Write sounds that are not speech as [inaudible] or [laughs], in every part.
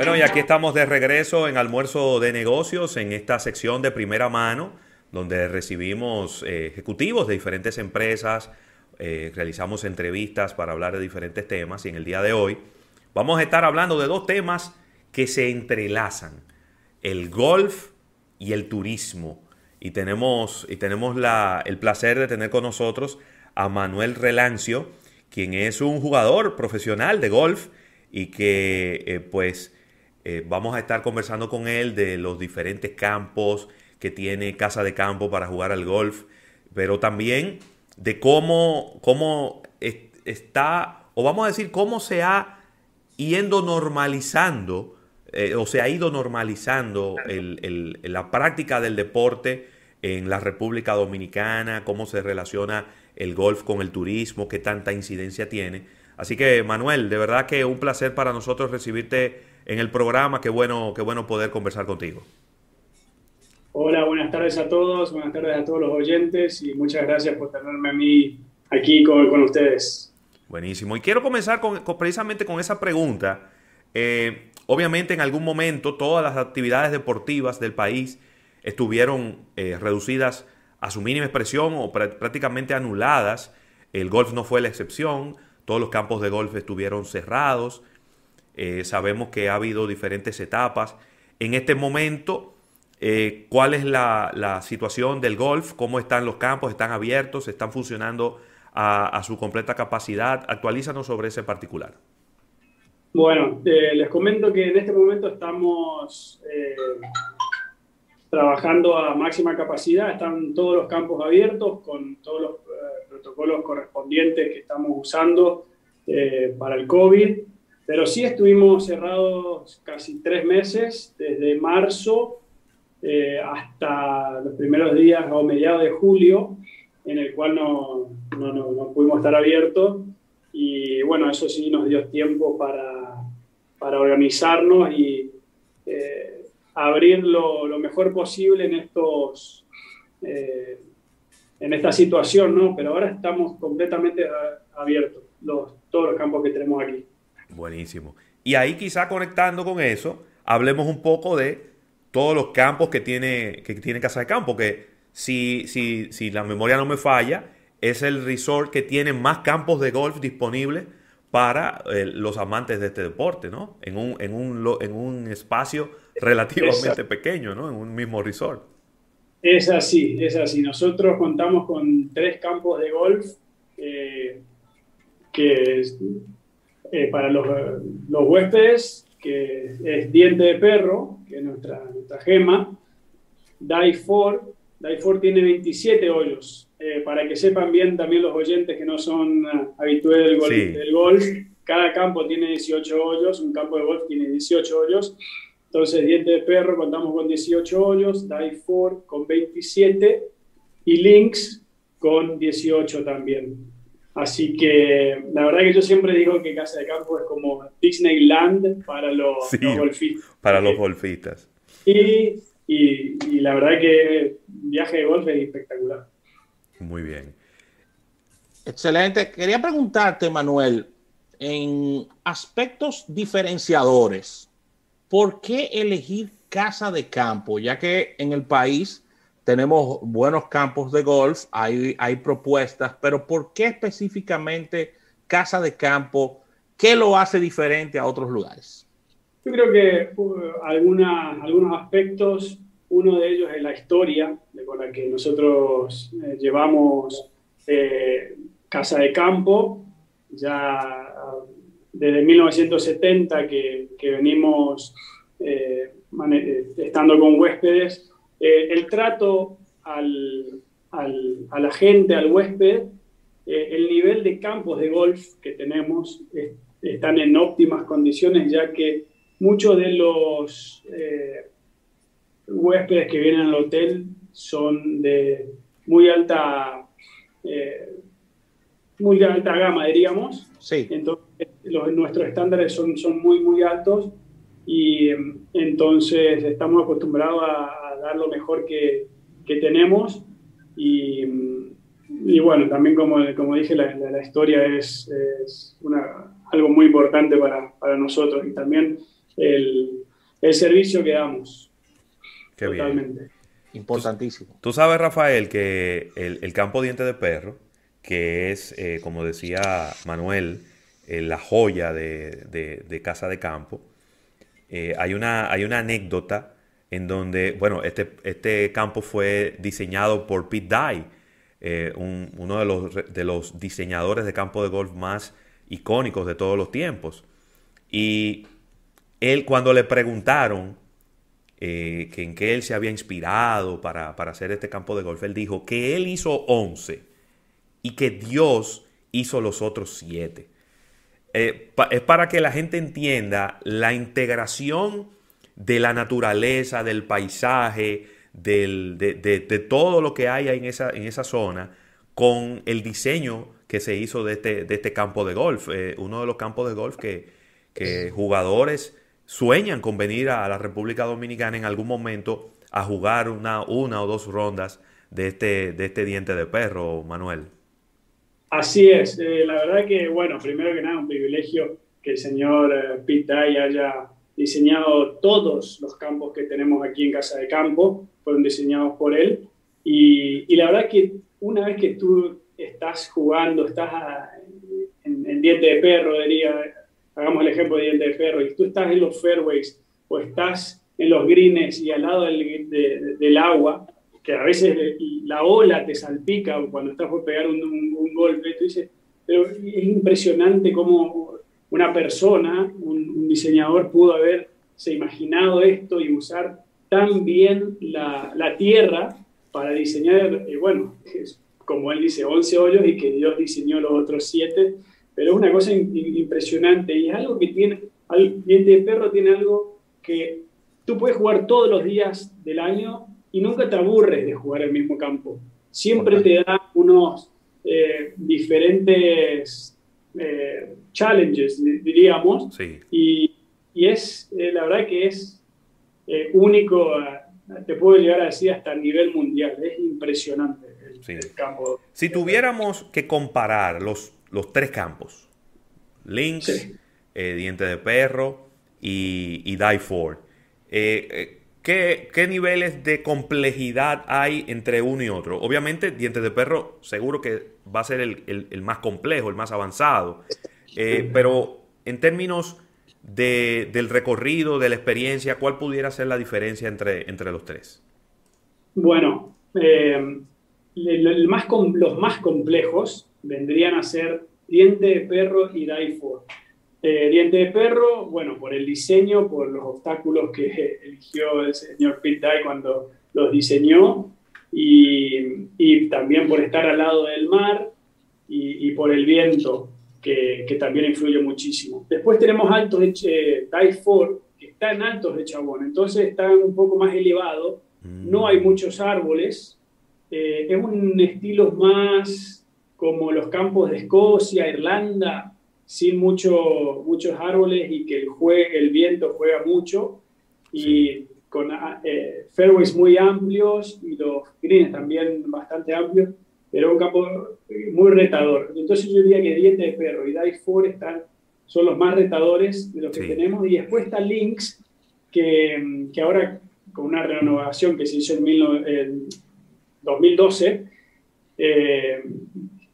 Bueno, y aquí estamos de regreso en almuerzo de negocios, en esta sección de primera mano, donde recibimos eh, ejecutivos de diferentes empresas, eh, realizamos entrevistas para hablar de diferentes temas y en el día de hoy vamos a estar hablando de dos temas que se entrelazan, el golf y el turismo. Y tenemos, y tenemos la, el placer de tener con nosotros a Manuel Relancio, quien es un jugador profesional de golf y que eh, pues eh, vamos a estar conversando con él de los diferentes campos que tiene Casa de Campo para jugar al golf, pero también de cómo, cómo está, o vamos a decir, cómo se ha yendo normalizando, eh, o se ha ido normalizando la práctica del deporte en la República Dominicana, cómo se relaciona el golf con el turismo, qué tanta incidencia tiene. Así que Manuel, de verdad que un placer para nosotros recibirte en el programa, qué bueno, qué bueno poder conversar contigo. Hola, buenas tardes a todos, buenas tardes a todos los oyentes y muchas gracias por tenerme a mí aquí con, con ustedes. Buenísimo. Y quiero comenzar con, precisamente con esa pregunta. Eh, obviamente en algún momento todas las actividades deportivas del país estuvieron eh, reducidas a su mínima expresión o prácticamente anuladas. El golf no fue la excepción, todos los campos de golf estuvieron cerrados. Eh, sabemos que ha habido diferentes etapas. En este momento, eh, ¿cuál es la, situación del golf? ¿Cómo están los campos? ¿Están abiertos? ¿Están funcionando a, su completa capacidad? Actualízanos sobre ese particular. Bueno, les comento que en este momento estamos trabajando a máxima capacidad, están todos los campos abiertos con todos los eh, protocolos correspondientes que estamos usando eh, para el COVID, pero sí estuvimos cerrados casi tres meses, desde marzo eh, hasta los primeros días o mediados de julio, en el cual no, no, no, pudimos estar abiertos y bueno, eso sí nos dio tiempo para, para organizarnos y abrir lo, mejor posible en estos eh, en esta situación, ¿no? Pero ahora estamos completamente abiertos, los, todos los campos que tenemos aquí. Buenísimo. Y ahí quizá conectando con eso, hablemos un poco de todos los campos que tiene, que tiene Casa de Campo, que si, si, si la memoria no me falla, es el resort que tiene más campos de golf disponibles para eh, los amantes de este deporte, ¿no? En un, en un, en un espacio relativamente pequeño, ¿no? En un mismo resort. Es así, es así. Nosotros contamos con tres campos de golf eh, que eh, para los, los, huéspedes, que es Diente de Perro, que es nuestra, nuestra gema, Die 4, Die 4 tiene 27 hoyos. Eh, para que sepan bien también los oyentes que no son habituales del golf, del golf, cada campo tiene 18 hoyos, un campo de golf tiene 18 hoyos entonces, diente de perro contamos con 18 hoyos, Die 4 con 27 y Lynx con 18 también. Así que la verdad que yo siempre digo que Casa de Campo es como Disneyland para los, golfistas. Para los golfistas. Y, y, la verdad que viaje de golf es espectacular. Muy bien. Excelente. Quería preguntarte, Manuel, en aspectos diferenciadores, ¿por qué elegir casa de campo? Ya que en el país tenemos buenos campos de golf, hay, hay propuestas, pero ¿por qué específicamente casa de campo? ¿Qué lo hace diferente a otros lugares? Yo creo que uh, algunos aspectos, uno de ellos es la historia con la que nosotros eh, llevamos eh, casa de campo. Ya desde 1970 que, venimos eh, eh, estando con huéspedes, eh, el trato al, a la gente, al huésped, el nivel de campos de golf que tenemos están en óptimas condiciones, ya que muchos de los huéspedes que vienen al hotel son de muy alta, muy alta gama, diríamos. Sí. Entonces, los, nuestros estándares son, son muy, muy altos y entonces estamos acostumbrados a, dar lo mejor que, que tenemos y, y, bueno, también como, como dije, la, la, historia es, es una, algo muy importante para, para, nosotros y también el, servicio que damos. Qué Totalmente. Importantísimo. Tú, sabes, Rafael, que el, campo diente de perro, que es, eh, como decía Manuel, eh, la joya de, Casa de Campo, eh, hay, una, hay una anécdota en donde, bueno, este, este campo fue diseñado por Pete Dye, uno de los, de los diseñadores de campo de golf más icónicos de todos los tiempos. Y él, cuando le preguntaron eh, que en qué él se había inspirado para, hacer este campo de golf, él dijo que él hizo 11 y que Dios hizo los otros 7. Eh, es para que la gente entienda la integración de la naturaleza, del paisaje, de, todo lo que hay en esa, en esa zona, con el diseño que se hizo de este, de este campo de golf. Eh, uno de los campos de golf que, que jugadores sueñan con venir a la República Dominicana en algún momento a jugar una, una o dos rondas de este, de este diente de perro, Manuel. Así es, eh, la verdad que, bueno, primero que nada, un privilegio que el señor eh, Pete haya diseñado todos los campos que tenemos aquí en Casa de Campo, fueron diseñados por él. Y, y la verdad que una vez que tú estás jugando, estás en, en, diente de perro, diría, hagamos el ejemplo de diente de perro, y tú estás en los fairways o estás en los greens y al lado del, del agua, que a veces la ola te salpica cuando estás por pegar un, un, golpe, tú dices, pero es impresionante cómo una persona, un, diseñador pudo haberse imaginado esto y usar tan bien la, la tierra para diseñar, eh, bueno, como él dice, 11 hoyos y que Dios diseñó los otros 7 pero es una cosa impresionante y es algo que tiene, el diente de perro tiene algo que tú puedes jugar todos los días del año y nunca te aburres de jugar el mismo campo. Siempre te da unos eh, diferentes eh, challenges, diríamos, y, y, es, eh, la verdad que es único, te puedo llegar a decir hasta a nivel mundial, es impresionante el campo. Si tuviéramos que comparar los los tres campos. Links, eh, Diente de Perro y, y Die For. Eh, eh, ¿qué, niveles de complejidad hay entre uno y otro? Obviamente, Diente de Perro seguro que va a ser el, más complejo, el más avanzado. [laughs] pero en términos del recorrido, de la experiencia, ¿cuál pudiera ser la diferencia entre, entre los tres? Bueno, el, más, los más complejos vendrían a ser diente de perro y die eh, diente de perro, bueno, por el diseño, por los obstáculos que [laughs] eligió el señor Pete Dye cuando los diseñó y, y, también por estar al lado del mar y, por el viento, que, que, también influye muchísimo. Después tenemos altos de eh, 4, que están altos de Chabón, entonces están un poco más elevados, no hay muchos árboles, eh, es un estilo más como los campos de Escocia, Irlanda, sin mucho, muchos árboles y que el, el viento juega mucho. Y con eh, fairways muy amplios y los greens también bastante amplios, pero un campo eh, muy retador. Entonces yo diría que Diente de Perro y Dive Four están, son los más retadores de los que tenemos y después está Lynx, que, que, ahora con una renovación que se hizo en, 2012, eh,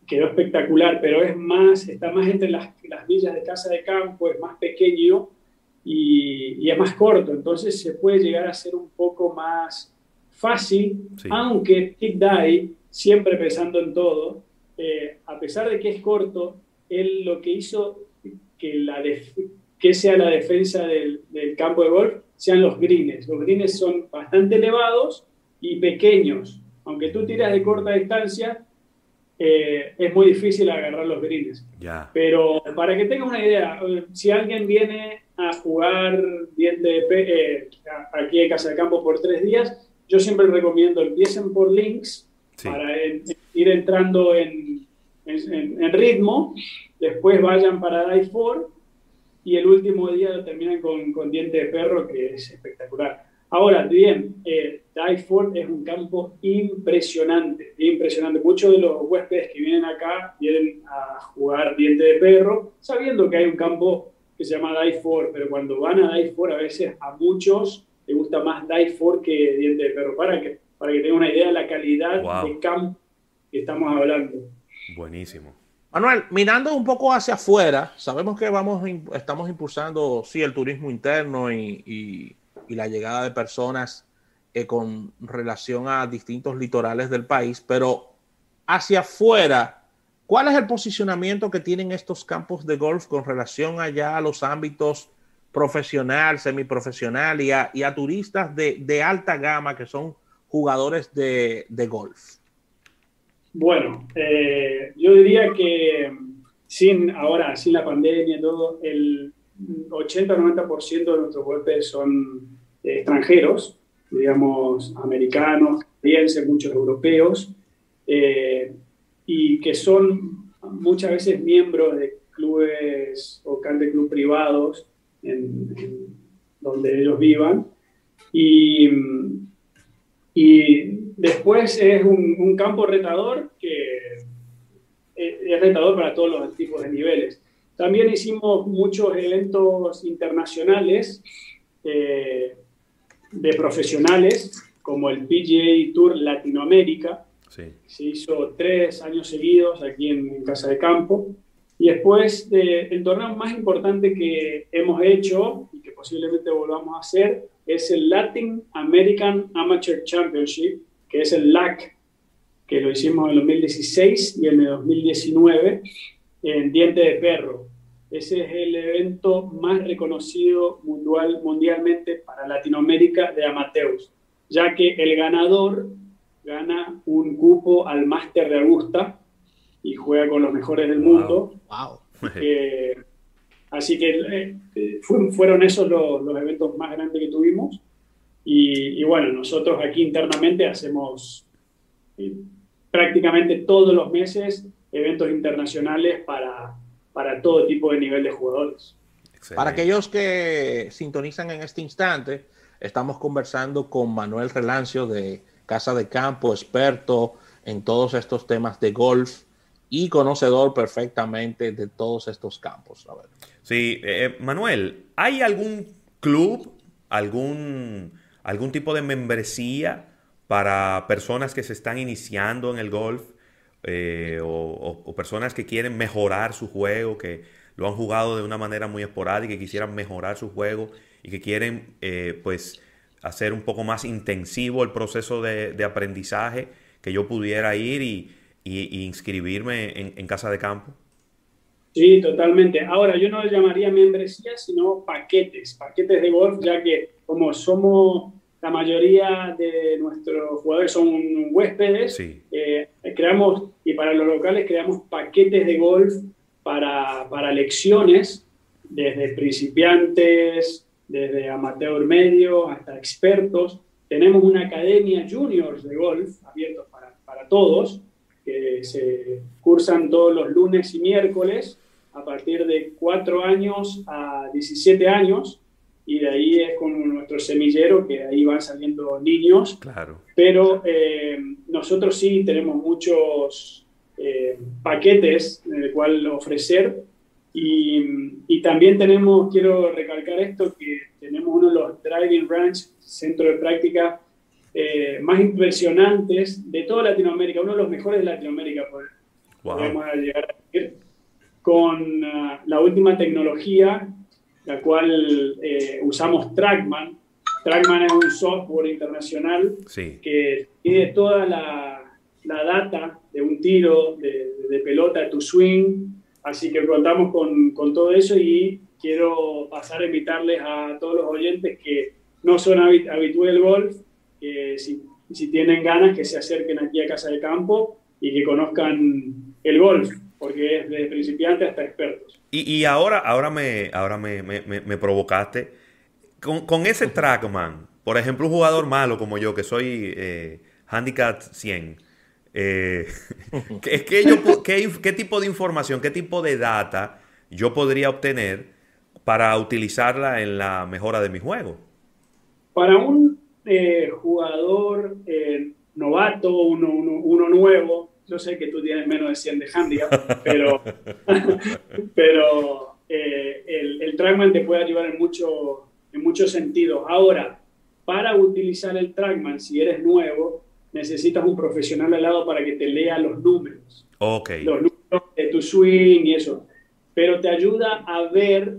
quedó espectacular, pero es más, está más entre las, las villas de casa de campo, es más pequeño y, es más corto, entonces se puede llegar a ser un poco más fácil, aunque Tick Die, siempre pensando en todo, eh, a pesar de que es corto, él lo que hizo que, la que sea la defensa del, del, campo de golf sean los greens. Los greens son bastante elevados y pequeños. Aunque tú tiras de corta distancia, eh, es muy difícil agarrar los greens. Pero para que tengas una idea, si alguien viene a jugar diente de eh, aquí en Casa de Campo por tres días, yo siempre recomiendo empiecen por links para ir entrando en, en, ritmo, después vayan para Die 4 y el último día lo terminan con, con diente de perro, que es espectacular. Ahora, bien, eh, Ford es un campo impresionante, impresionante. Muchos de los huéspedes que vienen acá vienen a jugar diente de perro, sabiendo que hay un campo que se llama 4, pero cuando van a 4 a veces a muchos les gusta más 4 que Diente de Perro, para que, para que tengan una idea de la calidad de campo que estamos hablando. Buenísimo. Manuel, mirando un poco hacia afuera, sabemos que vamos, estamos impulsando, sí, el turismo interno y, la llegada de personas eh, con relación a distintos litorales del país, pero hacia afuera, ¿cuál es el posicionamiento que tienen estos campos de golf con relación allá a los ámbitos profesional, semiprofesional y a, y a turistas de, alta gama que son jugadores de golf? Bueno, eh, yo diría que sin ahora, sin la pandemia y todo, el 80-90% de nuestros huéspedes son extranjeros, digamos, americanos, canadienses, muchos europeos, eh, y que son muchas veces miembros de clubes o de club privados en, donde ellos vivan. Y, y Después es un, campo retador que es retador para todos los tipos de niveles. También hicimos muchos eventos internacionales eh, de profesionales, como el PGA Tour Latinoamérica. Se hizo tres años seguidos aquí en, Casa de Campo. Y después, el torneo más importante que hemos hecho y que posiblemente volvamos a hacer es el Latin American Amateur Championship, que es el LAC, que lo hicimos en el 2016 y en el 2019 en Diente de Perro. Ese es el evento más reconocido mundial, mundialmente para Latinoamérica de amateurs, ya que el ganador gana un cupo al Máster de Augusta y juega con los mejores del mundo. Eh, así que eh, fueron esos los, los eventos más grandes que tuvimos. Y, bueno, nosotros aquí internamente hacemos eh, prácticamente todos los meses eventos internacionales para, para todo tipo de nivel de jugadores. Para aquellos que sintonizan en este instante, estamos conversando con Manuel Relancio de Casa de Campo, experto en todos estos temas de golf y conocedor perfectamente de todos estos campos. Sí, eh, Manuel, ¿hay algún club, algún algún tipo de membresía para personas que se están iniciando en el golf eh, o, personas que quieren mejorar su juego, que lo han jugado de una manera muy esporádica y quisieran mejorar su juego y que quieren eh, pues hacer un poco más intensivo el proceso de, aprendizaje, que yo pudiera ir y, inscribirme en, casa de campo? Sí, totalmente. Ahora, yo no le llamaría membresía, sino paquetes, paquetes de golf, ya que como somos la mayoría de nuestros jugadores son huéspedes. Eh, creamos, y para los locales creamos paquetes de golf para, para lecciones, desde principiantes, desde amateur medio hasta expertos. Tenemos una academia juniors de golf abiertos para, para todos, que se cursan todos los lunes y miércoles a partir de 4 años a 17 años y de ahí es con nuestro semillero, que ahí van saliendo niños. Claro. Pero eh, nosotros sí tenemos muchos eh, paquetes en el cual ofrecer y, y, también tenemos, quiero recalcar esto, que tenemos uno de los Driving Ranch, centro de práctica eh, más impresionantes de toda Latinoamérica, uno de los mejores de Latinoamérica, podemos llegar a decir, con ah, la última tecnología la cual eh, usamos Trackman. Trackman es un software internacional que tiene toda la, la, data de un tiro de, de, pelota, de tu swing. Así que contamos con, con, todo eso y quiero pasar a invitarles a todos los oyentes que no son habituales del golf, que si, si tienen ganas que se acerquen aquí a Casa de Campo y que conozcan el golf porque es de principiantes hasta expertos. Y, ahora, ahora, me, ahora me, provocaste. Con, ese trackman, por ejemplo, un jugador malo como yo, que soy eh, handicap 100, eh, [laughs] ¿qué, qué, tipo de información, qué tipo de data yo podría obtener para utilizarla en la mejora de mi juego? Para un eh, jugador eh, novato, uno, uno nuevo, yo sé que tú tienes menos de 100 de handicap, pero, [laughs] pero eh, el, el trackman te puede ayudar en, mucho, en muchos sentidos. Ahora, para utilizar el trackman, si eres nuevo, necesitas un profesional al lado para que te lea los números. Ok. Los números de tu swing y eso. Pero te ayuda a ver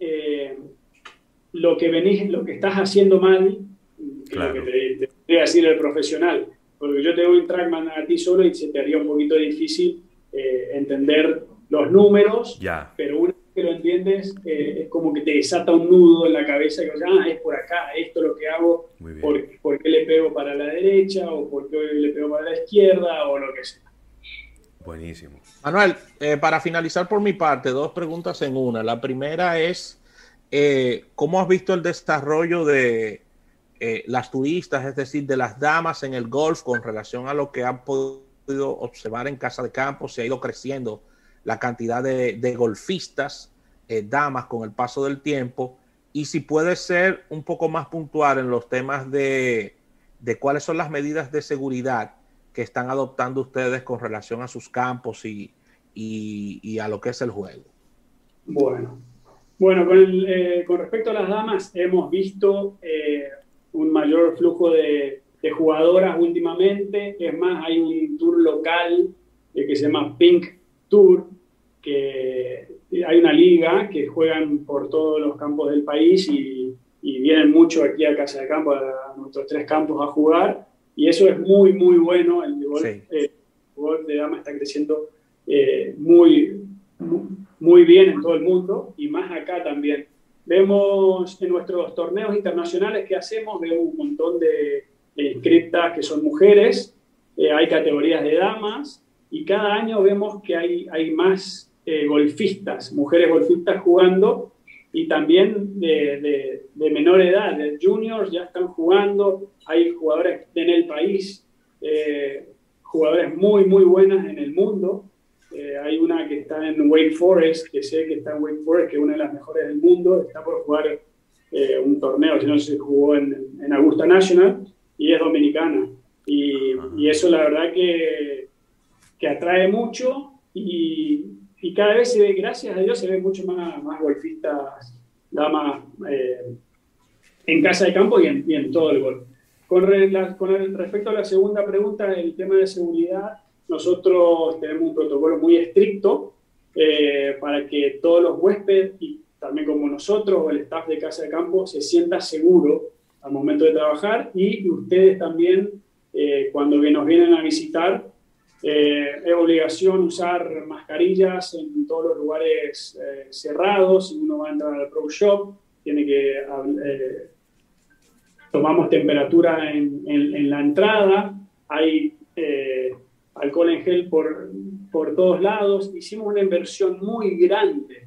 eh, lo que venís, lo que estás haciendo mal, que lo que te, te, decir el profesional. Porque yo te doy un trackman a ti solo y se te haría un poquito difícil eh, entender los números, ya. pero una vez que lo entiendes, eh, es como que te desata un nudo en la cabeza y ah, es por acá, esto es lo que hago, por, por, qué le pego para la derecha o por qué le pego para la izquierda o lo que sea. Buenísimo. Manuel, eh, para finalizar por mi parte, dos preguntas en una. La primera es, eh, ¿cómo has visto el desarrollo de eh, las turistas, es decir, de las damas en el golf con relación a lo que han podido observar en casa de campo? Se ha ido creciendo la cantidad de, golfistas, eh, damas con el paso del tiempo. Y si puede ser un poco más puntual en los temas de, de cuáles son las medidas de seguridad que están adoptando ustedes con relación a sus campos y, y, a lo que es el juego. Bueno, bueno con, eh, con respecto a las damas, hemos visto eh, un mayor flujo de, de, jugadoras últimamente. Es más, hay un tour local eh, que se llama Pink Tour, que hay una liga que juegan por todos los campos del país y, y vienen mucho aquí a Casa de Campo, a nuestros tres campos a jugar y eso es muy, muy bueno. El golf, sí. eh, golf de dama está creciendo eh, muy, muy bien en todo el mundo y más acá también. Vemos en nuestros torneos internacionales que hacemos, vemos un montón de, inscriptas que son mujeres, eh, hay categorías de damas y cada año vemos que hay, hay más eh, golfistas, mujeres golfistas jugando y también de, de, de, menor edad, de juniors ya están jugando, hay jugadores en el país, eh, jugadores muy, muy buenas en el mundo. Eh, hay una que está en Wake Forest, que sé que está en Wake Forest, que es una de las mejores del mundo, está por jugar eh, un torneo, si no se jugó en, en, Augusta National, y es dominicana. Y, y eso la verdad que, que atrae mucho y, y cada vez se ve, gracias a Dios, se ve mucho más, más golfistas, damas eh, en casa de campo y en, y en todo el golf. Con, re, la, con el, respecto a la segunda pregunta, el tema de seguridad, nosotros tenemos un protocolo muy estricto eh, para que todos los huéspedes y también como nosotros o el staff de casa de campo se sienta seguro al momento de trabajar y ustedes también eh, cuando nos vienen a visitar eh, es obligación usar mascarillas en todos los lugares cerrados. Si uno va a entrar al Pro Shop, tiene que. Eh, tomamos temperatura en, en, la entrada. Hay alcohol en gel por, por todos lados. Hicimos una inversión muy grande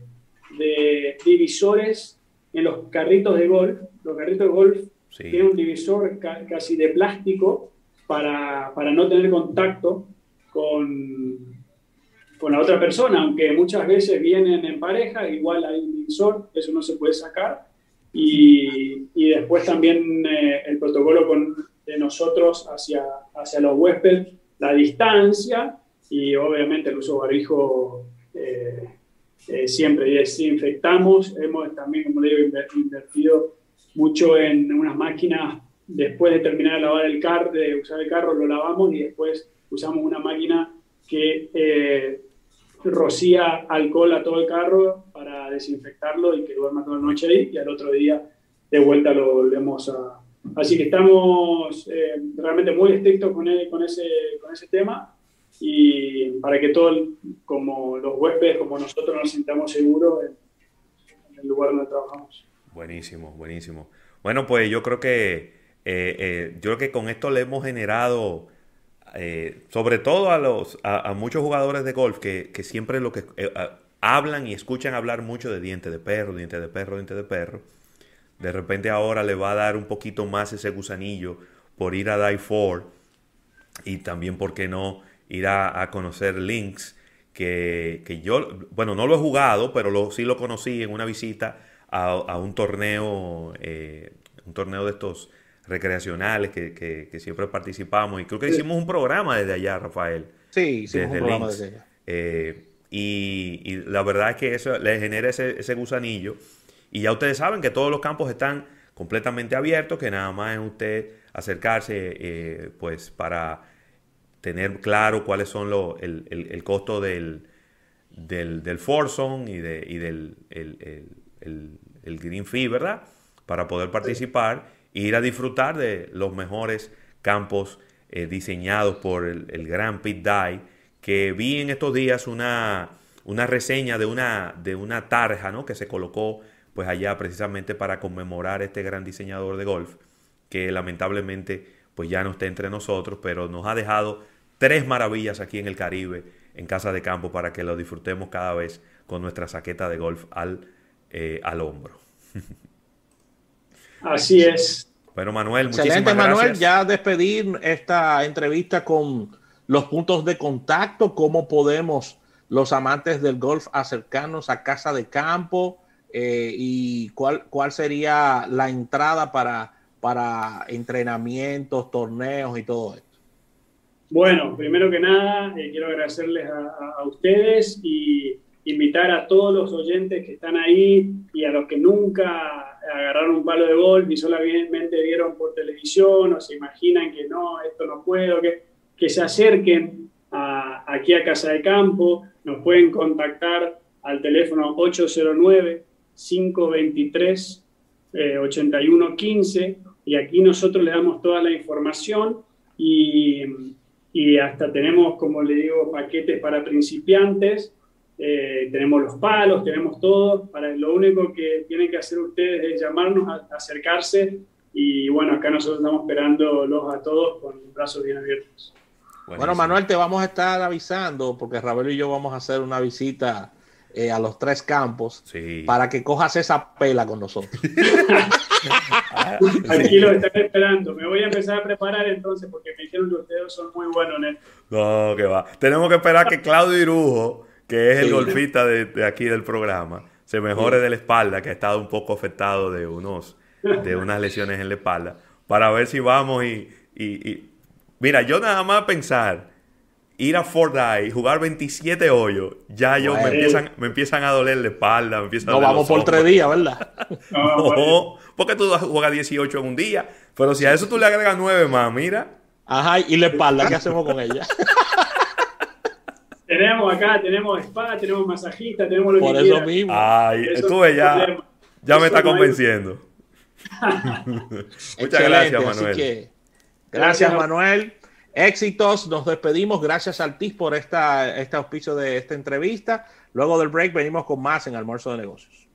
de divisores en los carritos de golf. Los carritos de golf sí. tienen un divisor ca casi de plástico para, para no tener contacto con, con, la otra persona, aunque muchas veces vienen en pareja, igual hay un divisor, eso no se puede sacar. Y, y después también eh, el protocolo con, de nosotros hacia, hacia los huéspedes, la distancia y obviamente el uso barbijo eh, eh, siempre desinfectamos. Hemos también, como digo, invertido mucho en unas máquinas. Después de terminar de lavar el carro, de usar el carro, lo lavamos y después usamos una máquina que eh, rocía alcohol a todo el carro para desinfectarlo y que duerma toda la noche ahí y al otro día de vuelta lo volvemos a... Así que estamos eh, realmente muy estrictos con, el, con, ese, con ese tema y para que todos, como los huéspedes, como nosotros nos sintamos seguros en, en el lugar donde trabajamos. Buenísimo, buenísimo. Bueno, pues yo creo que eh, eh, yo creo que con esto le hemos generado eh, sobre todo a, los, a, a, muchos jugadores de golf que, que siempre lo que eh, hablan y escuchan hablar mucho de diente de perro, diente de perro, diente de perro, de repente ahora le va a dar un poquito más ese gusanillo por ir a Die 4 y también, ¿por qué no?, ir a, a conocer Links, que, que, yo, bueno, no lo he jugado, pero lo, sí lo conocí en una visita a, a un torneo, eh, un torneo de estos recreacionales que, que, que, siempre participamos. Y creo que hicimos un programa desde allá, Rafael. Sí, hicimos desde un programa Links. desde allá. Eh, y, y, la verdad es que eso le genera ese, ese, gusanillo. Y ya ustedes saben que todos los campos están completamente abiertos, que nada más es usted acercarse eh, pues para tener claro cuáles son los, el, el, costo del, del, del y, de, y del el, Green Fee, ¿verdad? Para poder participar e ir a disfrutar de los mejores campos eh, diseñados por el, el gran Pit Dye, que vi en estos días una, una reseña de una, de una tarja ¿no? que se colocó pues allá precisamente para conmemorar este gran diseñador de golf, que lamentablemente pues ya no está entre nosotros, pero nos ha dejado tres maravillas aquí en el Caribe, en Casa de Campo, para que lo disfrutemos cada vez con nuestra saqueta de golf al, eh, al hombro. [laughs] Así es. Bueno, Manuel, Excelente, Manuel, ya despedir esta entrevista con los puntos de contacto, cómo podemos los amantes del golf acercarnos a Casa de Campo eh, y cuál, cuál sería la entrada para, para entrenamientos, torneos y todo esto. Bueno, primero que nada, eh, quiero agradecerles a, ustedes y invitar a todos los oyentes que están ahí y a los que nunca agarraron un palo de golf y solamente vieron por televisión o se imaginan que no, esto no puedo, que, que se acerquen aquí a Casa de Campo, nos pueden contactar al teléfono 809-523-8115 eh, y aquí nosotros les damos toda la información y y hasta tenemos, como le digo, paquetes para principiantes, eh, tenemos los palos, tenemos todo. Para, lo único que tienen que hacer ustedes es llamarnos, acercarse y bueno, acá nosotros estamos esperándolos a todos con los brazos bien abiertos. Bueno, Manuel, te vamos a estar avisando porque Rabelo y yo vamos a hacer una visita eh, a los tres campos para que cojas esa pela con nosotros. [laughs] Aquí lo están esperando. Me voy a empezar a preparar entonces porque me dijeron que ustedes son muy buenos en esto. No, que va. Tenemos que esperar que Claudio Irujo, que es el golfista de, aquí del programa, se mejore de la espalda, que ha estado un poco afectado de, unos, de unas lesiones en la espalda, para ver si vamos y, y Mira, yo nada más pensar ir a Fort y jugar 27 hoyos, ya yo me empiezan, me empiezan a doler la espalda, me empiezan No, vamos por tres días, ¿verdad? [laughs] no, porque tú juegas 18 en un día, pero si a eso tú le agregas 9 más, mira. Ajá, y la espalda, ¿qué hacemos con ella? [laughs] tenemos acá, tenemos spa, tenemos masajista, tenemos lo por que eso mismo. Ay, estuve ya, ya me está convenciendo. [laughs] Muchas gracias, Manuel. gracias, Manuel. Éxitos, nos despedimos. Gracias al TIS por esta, este auspicio de esta entrevista. Luego del break venimos con más en Almuerzo de Negocios.